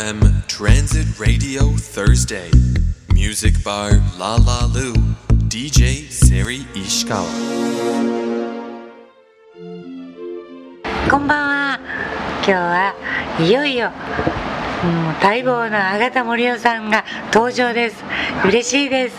FM Transit Radio Thursday. Music Bar La La Lu. DJ Seri Ishikawa. こんばんは。今日はいよいよもう待望の博多森夫さんが登場です。嬉しいです。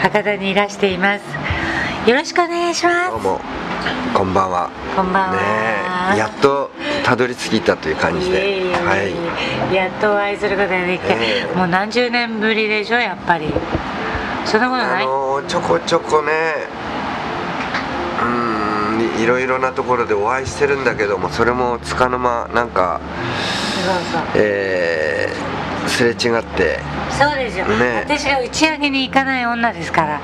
博多にいらしています。よろしくお願いします。どうも。こんばんは。こんばんは。ねえやっとたどり着いたという感じで。えはい。やっとお会いすることができて、ええ。もう何十年ぶりでしょやっぱり。そんなことない、あのーちょこちょこねうーんいいろいろなところでお会いしてるんだけどもそれもつかの間なんかそうえーすれ違って。そうですよ、ね。私が打ち上げに行かない女ですから。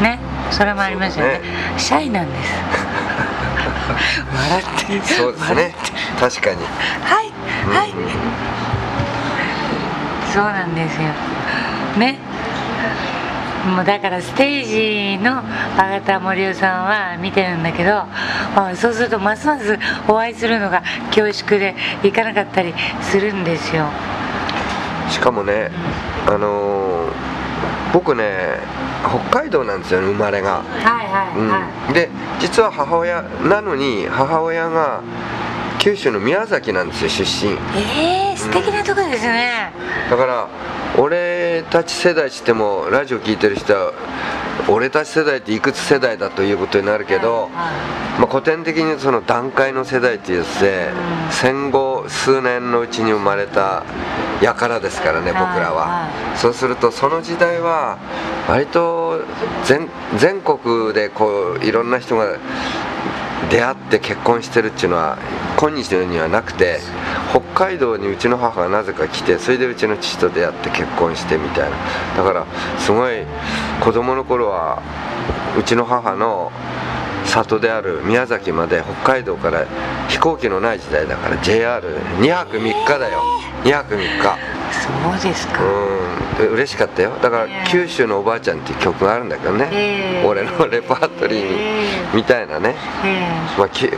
ね。それもありますよね。そうシャイなんです笑ってそうですね。確かに。はいはい、そうなんですよ。ね。もうだからステージのあ田森生さんは見てるんだけどあそうするとますますお会いするのが恐縮で行かなかったりするんですよ。しかもねあのー僕ね北海道なんですよね生まれが。はいはいはい、うん、で実は母親なのに母親が九州の宮崎なんですよ出身。えー、素敵なとこですね、だから俺たち世代ってもラジオ聞いてる人は俺たち世代っていくつ世代だということになるけど、まあ、古典的にその段階の世代って言ってうん。戦後数年のうちに生まれた輩ですからね僕らは。はそうするとその時代は割と全全国でこういろんな人が出会って結婚してるっていうのは今日にはなくて北海道にうちの母がなぜか来てそれでうちの父と出会って結婚してみたいな。だからすごい子供の頃はうちの母の里である宮崎まで北海道から飛行機のない時代だから JR2 泊3日だよ。2泊3日。そうですか、うん。で嬉しかったよ。だから「九州のおばあちゃん」っていう曲があるんだけどね、ええ俺のレパートリーに、ええみたいなね、えまあ、き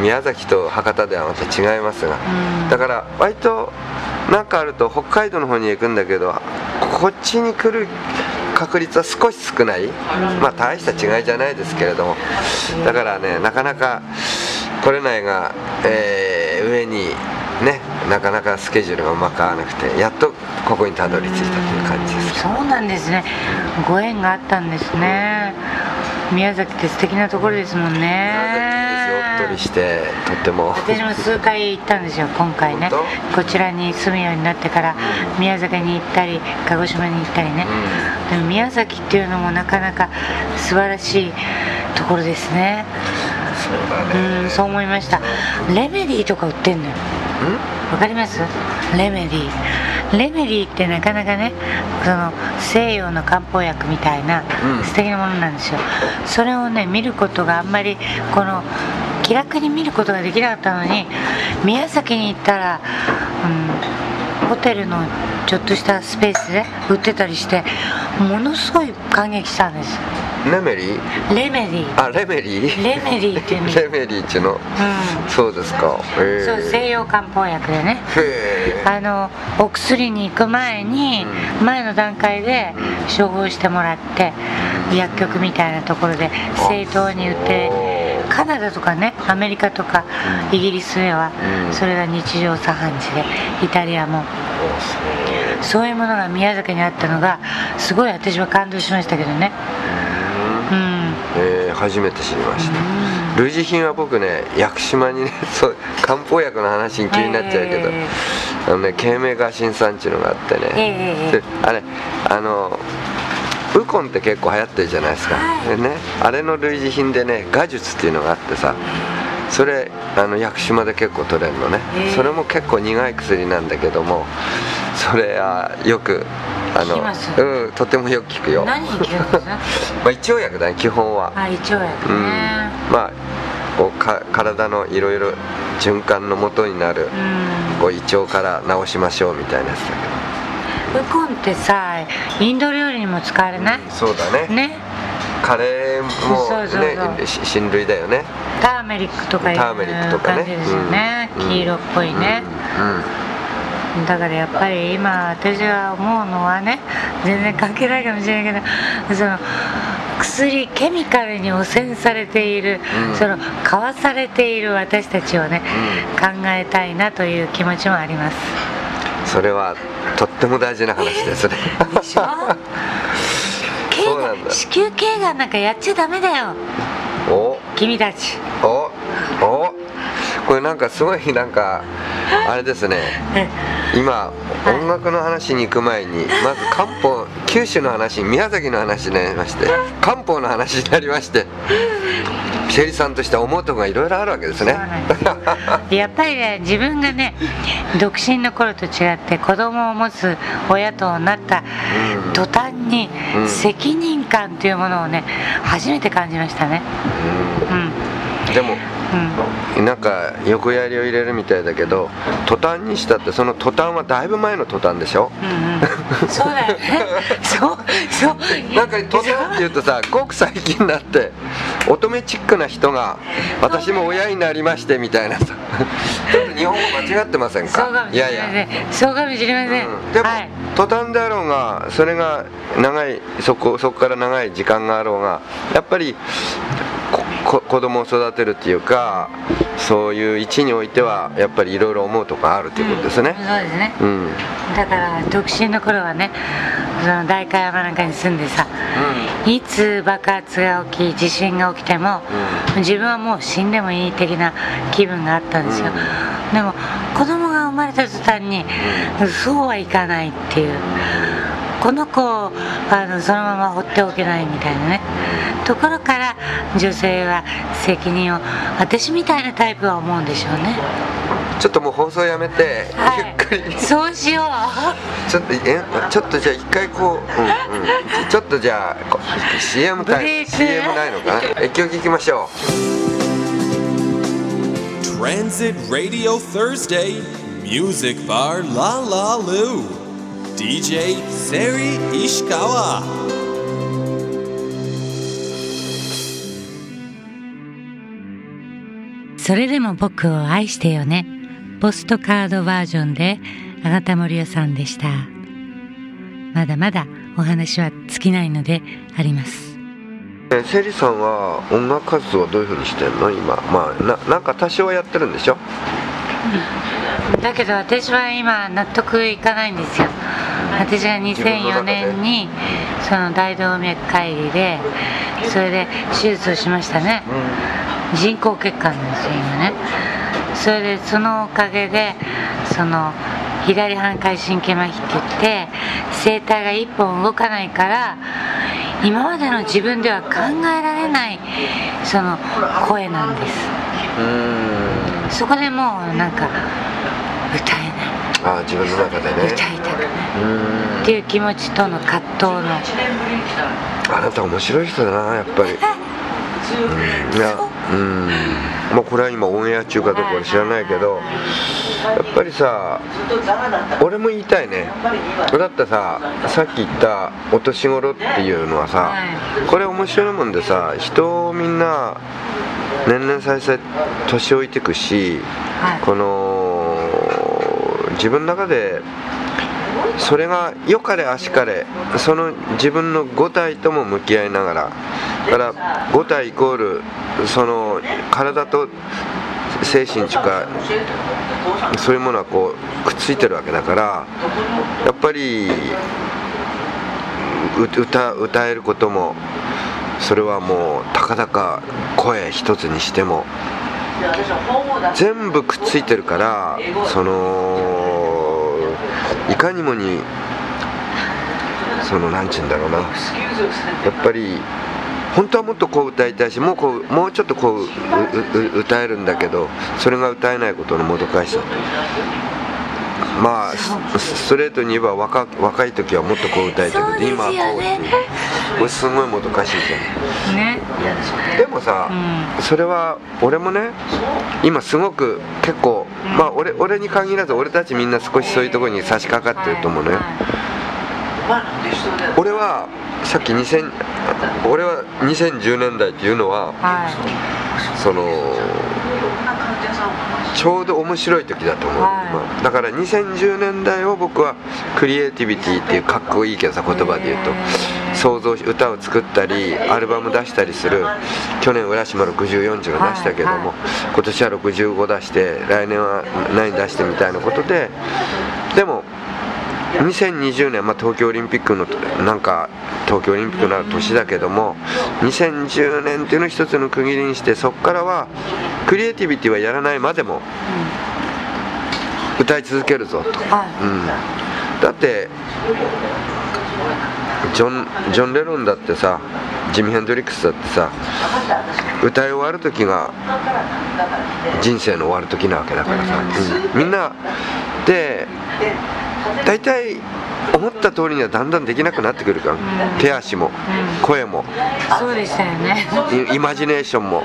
宮崎と博多ではまた違いますが、うん。だから割と何かあると北海道の方に行くんだけどこっちに来る確率は少し少ない、まあ大した違いじゃないですけれども。だからねなかなか来れないが、えー上にねなかなかスケジュールがうまく合わなくてやっとここにたどり着いたという感じですそうなんですね。ご縁があったんですね。宮崎って素敵なところですもんね宮崎ですよおっとりしてとっても。私も数回行ったんですよ今回ね。本こちらに住むようになってから宮崎に行ったり鹿児島に行ったりね、でも宮崎っていうのもなかなか素晴らしいところですね。そうだね。うんそう思いました。レメディーとか売ってんのよ。わかります？レメディー。レメディーってなかなかねその西洋の漢方薬みたいなうん。素敵なものなんですよ、それをね見ることがあんまりこの気楽に見ることができなかったのに宮崎に行ったら、うん、ホテルのちょっとしたスペースで売ってたりしてものすごい感激したんです。レメリー？レメディー。あレメリー？レメリーっていうの。レメリーっていうの？うん。そうですか。へそう西洋漢方薬でね。あのお薬に行く前に、前の段階で処方してもらって、薬局みたいなところで正当に売ってカナダとかねアメリカとか、イギリスでは、うん。それが日常茶飯事でイタリアも。そういうものが宮崎にあったのがすごい私は感動しましたけどね。うん。えー初めて知りました。類似品は僕ね屋久島にね そう漢方薬の話に気になっちゃうけど、えあのね慶明ガシン酸っていうのがあってね、あれあのウコンって結構流行ってるじゃないですか、はい。でねあれの類似品でね画術っていうのがあってさそれあの屋久島で結構取れるのね、それも結構苦い薬なんだけどもそれはよくあ効きます。のうんとてもよく効くよ。何くんですか？まあ一応薬だね基本は。あ胃腸薬うん。ねまあこうか体のいろいろ循環の元になるうん。こう胃腸から治しましょうみたいなやつだけウコンってさインド料理にも使われない？ど、そうだね。ね。カレーもそうそうねそう。し親類だよね。ターメリックとかいう感じですよね、うん。黄色っぽいね、うん。うん。だからやっぱり今私が思うのはね全然関係ないかもしれないけどその薬ケミカルに汚染されている、うん。その買わされている私たちをね、考えたいなという気持ちもありますそれはとっても大事な話ですね。でしょ？経そうなんだ。が子宮頸がんなんかやっちゃダメだよ。お。君たち。お。お。これなんかすごいなんか あれですね。今音楽の話に行く前にまず漢方九州の話宮崎の話になりまして漢方の話になりましてシェリさんとしては思うとこがいろいろあるわけですね。でやっぱりね自分がね独身の頃と違って子供を持つ親となったうん。途端にうん。責任感というものをね初めて感じましたね。うん。うん。でもうんなんか横やりを入れるみたいだけど途端にしたってその途端はだいぶ前の途端でしょ？うんうん。そうだよね。そうそう。なんか途端っていうとさごく最近になって乙女チックな人が私も親になりましてみたいなさ。ちょっと日本語間違ってませんか？いやいや。そうかもしれません、うん。でも、はい。途端であろうがそれが長いそこそこから長い時間があろうがやっぱり子供を育てるっていうかそういう位置においてはやっぱりいろいろ思うとこあるっていうことですね。そうですね。うん、だから独身の頃はねその代官山なんかに住んでさいつ爆発が起き地震が起きても、自分はもう死んでもいい的な気分があったんですよ、でも子供が生まれた途端に、そうはいかないっていう。この子をあのそのまま放っておけないみたいなねところから女性は責任を私みたいなタイプは思うんでしょうね。ちょっともう放送やめて、はゆっくり。いそうしよう。ちょっとえちょっとじゃあ一回こう、うんうん、ちょっとじゃあこ CM タイ CM ないのかな？一曲聞きましょ Transit Radio Thursday. Music Bar La La Lu. DJ Seri Ishikawa それでも僕を愛してよね。ポストカードバージョンであなた森代さんでした。まだまだお話は尽きないのであります。セリさんは音楽活動はどういうふうにしてんの？今。まあななんか多少やってるんでしょ？だけど私は今納得いかないんですよ。私が2004年にその大動脈解離でそれで手術をしましたね人工血管なんですよ今ね。それでそのおかげでその左半回神経麻痺って言って声帯が一本動かないから今までの自分では考えられないその声なんです。うん。そこでもうなんか歌えあ自分の中でね。ない歌いたくない。うん。っていう気持ちとの葛藤の。あなた面白い人だなやっぱり。いやうん。まあこれは今オンエア中かどうか俺知らないけどやっぱりさ俺も言いたいね。だってささっき言った「お年頃」っていうのはさはい。これ面白いもんでさ人をみんな年々再々年老いてくしはい。この自分の中でそれが良かれ悪かれその自分の五体とも向き合いながらだから五体イコールその体と精神というかそういうものはこうくっついてるわけだからやっぱり歌歌えることもそれはもうたかだか声一つにしても全部くっついてるからそのいかにもにそのなんちゅうんだろうな。やっぱり本当はもっとこう歌いたいしもうこうもうちょっとこううう歌えるんだけどそれが歌えないことのもどかしさまあスストレートに言えば若若い時はもっとこう歌いたいけど今はこうっていうこれすごいもどかしいじゃん。ね。でもさ、うそれは俺もね今すごく結構まあ俺俺に限らず俺たちみんな少しそういうところに差し掛かってると思うのよ、俺はさっき2000俺は2010年代っていうのははい。そのちょうど面白い時だと思う、はい。今だから2010年代を僕はクリエイティビティっていうかっこいいけどさ言葉で言うと想像し歌を作ったりアルバム出したりする去年浦島64っていうの出したけども、はいは今年は65出して来年は何出してみたいなことででも2020年、まあ、東京オリンピックのなんか東京オリンピックの年だけども2010年っていうのを一つの区切りにしてそこからはクリエイティビティはやらないまでも歌い続けるぞと、はうん、だってジョンジョン・レロンだってさジミ・ヘンドリックスだってさ歌い終わる時が人生の終わる時なわけだからさ、うん。みんなで大体思った通りにはだんだんできなくなってくるから、手足も声もいそうでしたよね。イイマジネーションもは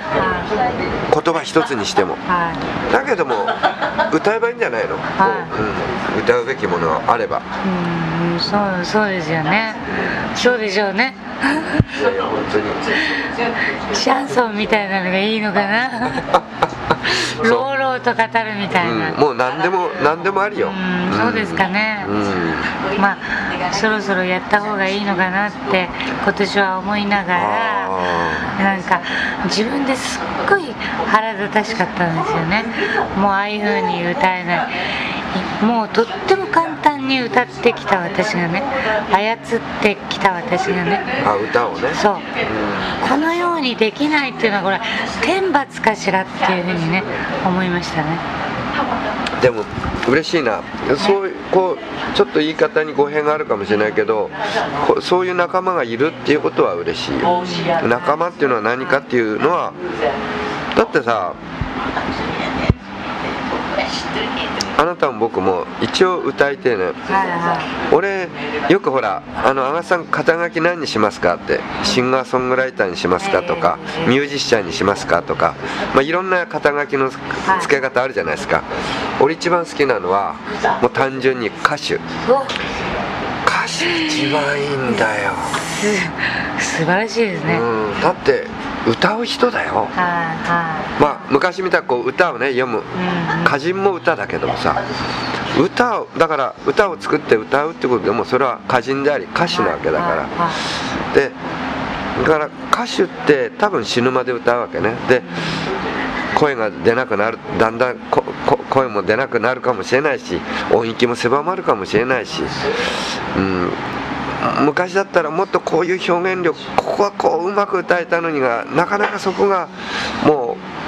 言葉一つにしても。いはい。だけども歌えばいいんじゃないの、はこううん、歌うべきものがあれば。うんそうそうですよね。そうでしょうね。本当に。シャンソンみたいなのがいいのかな。朗々と語るみたいな、うん、もう何でも何でもありよ、うんそうですかね。うん。まあそろそろやった方がいいのかなって今年は思いながらあなんか自分ですっごい腹立たしかったんですよね。もうああいう風に歌えない。もうとっても簡単に歌ってきた私がね。操ってきた私がね。あ歌をね。そう。このようにできないっていうのはこれ天罰かしらっていうふうにね思いましたね。でも嬉しいな。そういうこうちょっと言い方に語弊があるかもしれないけどこそういう仲間がいるっていうことは嬉しいよ。仲間っていうのは何かっていうのはだってさあなたも僕も一応歌いてえねはいは俺よくほら「あの阿賀さん肩書き何にしますか?」って「シンガーソングライターにしますか?」とか「ミュージシャンにしますか?」とか、まあ、いろんな肩書きの付け方あるじゃないですか。俺一番好きなのはもう単純に歌手。歌手一番いいんだよ、す素晴らしいですね、はいうん、だって歌う人だよ。はいまあ昔みたくこう歌をね読む。うん。歌人も歌だけどもさ歌をだから歌を作って歌うってことでもそれは歌人であり歌手なわけだから。でだから歌手って多分死ぬまで歌うわけね。で声が出なくなるだんだん声も出なくなるかもしれないし音域も狭まるかもしれないし、うん、昔だったらもっとこういう表現力ここはこううまく歌えたのにがなかなかそこがもう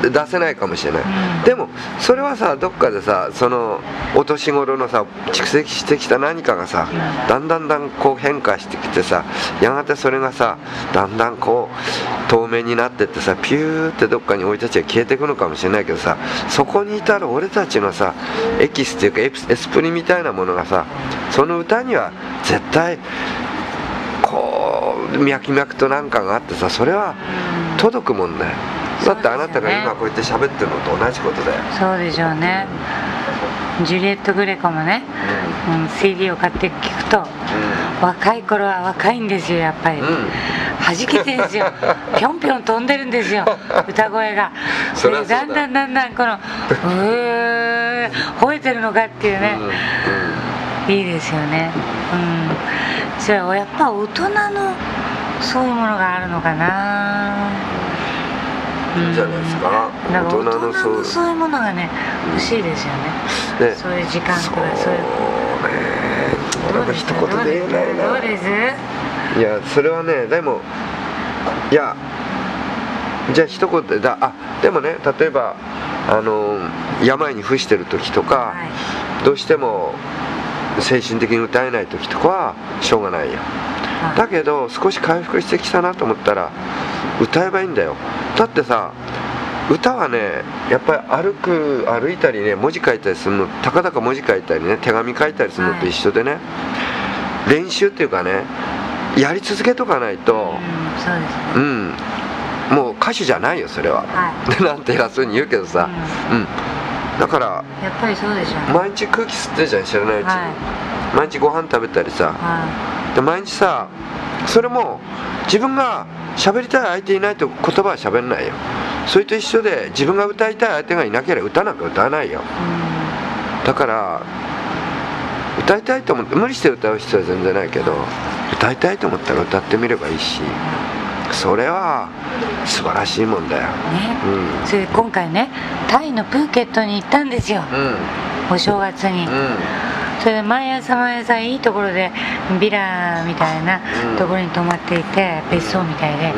出せないかもしれない、うん。でもそれはさどっかでさそのお年頃のさ蓄積してきた何かがさだんだんだんこう変化してきてさやがてそれがさだんだんこう透明になってってさピューってどっかに俺たちが消えていくのかもしれないけどさそこに至る俺たちのさエキスっていうかエスプリみたいなものがさその歌には絶対こう脈々となんかがあってさそれは届くもんだよ。だってあなたが今こうやって喋ってるのと同じことだよ。そうでしょうね。ジュリエット・グレコもね、うん、CD を買って聞くと若い頃は若いんですよやっぱり、うん。弾けてんですよ。ぴょんぴょん飛んでるんですよ歌声が。そだんだんだんだんこのうー吠えてるのかっていうね、うん。うんいいですよね。うん。それはやっぱ大人のそういうものがあるのかな。いいんじゃないですか。だから大人のそうのそういうものがね欲しいですよね。ね。そういう時間とかそういう。ね俺も一言で言えないな。どうです？いやそれはねでもいやじゃあ一言でだあでもね例えばあの病に伏してる時とか、はい。どうしても精神的に歌えない時とかはしょうがないよ。はい。だけど少し回復してきたなと思ったら歌えばいいんだよ。だってさ歌はねやっぱり歩く歩いたりね文字書いたりするのたかだか文字書いたりね手紙書いたりするのと一緒でね、練習っていうかねやり続けとかないとうんね。うん。もう歌手じゃないよそれは、は なんて偉そうに言うけどさ、うんだからやっぱりそうでしょうね。毎日空気吸ってるじゃん知らないうちに、はい。毎日ご飯食べたりさ。はで毎日さそれも自分が喋りたい相手いないと言葉は喋んないよ。それと一緒で自分が歌いたい相手がいなければ歌なんか歌わないよ。だから歌いたいと思って無理して歌う必要は全然ないけど歌いたいと思ったら歌ってみればいいしそれは素晴らしいもんだよ。ね、うん。それで今回ねタイのプーケットに行ったんですよ。うん。お正月に、うん。それで毎朝毎朝いいところでビラみたいなうん。ところに泊まっていて別荘みたいで、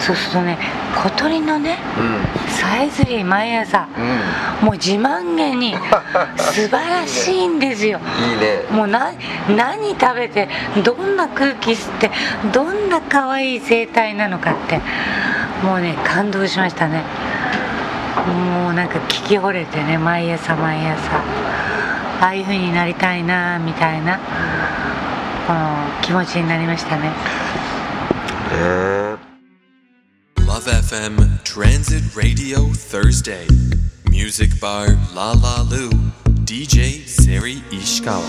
そうするとね小鳥のねさえずり毎朝うん。もう自慢げに 素晴らしいんですよ。うんいいね。もうな何食べてどんな空気吸ってどんな可愛い生態なのかってもうね感動しましたね。もうなんか聞き惚れてね毎朝毎朝。ああいう風になりたいなみたいなこの気持ちになりましたね。ねえ。Love FM Transit Radio Thursday. Music bar La La Lu. DJ Seri Ishikawa.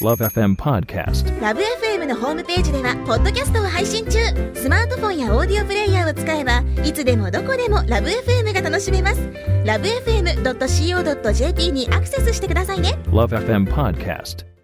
Love FM Podcast. ラブ f m のホームページではポッドキャストを配信中スマートフォンやオーディオプレイヤーを使えばいつでもどこでもラブ f m が楽しめますラブ FM.co.jp にアクセスしてくださいね Love FM Podcast.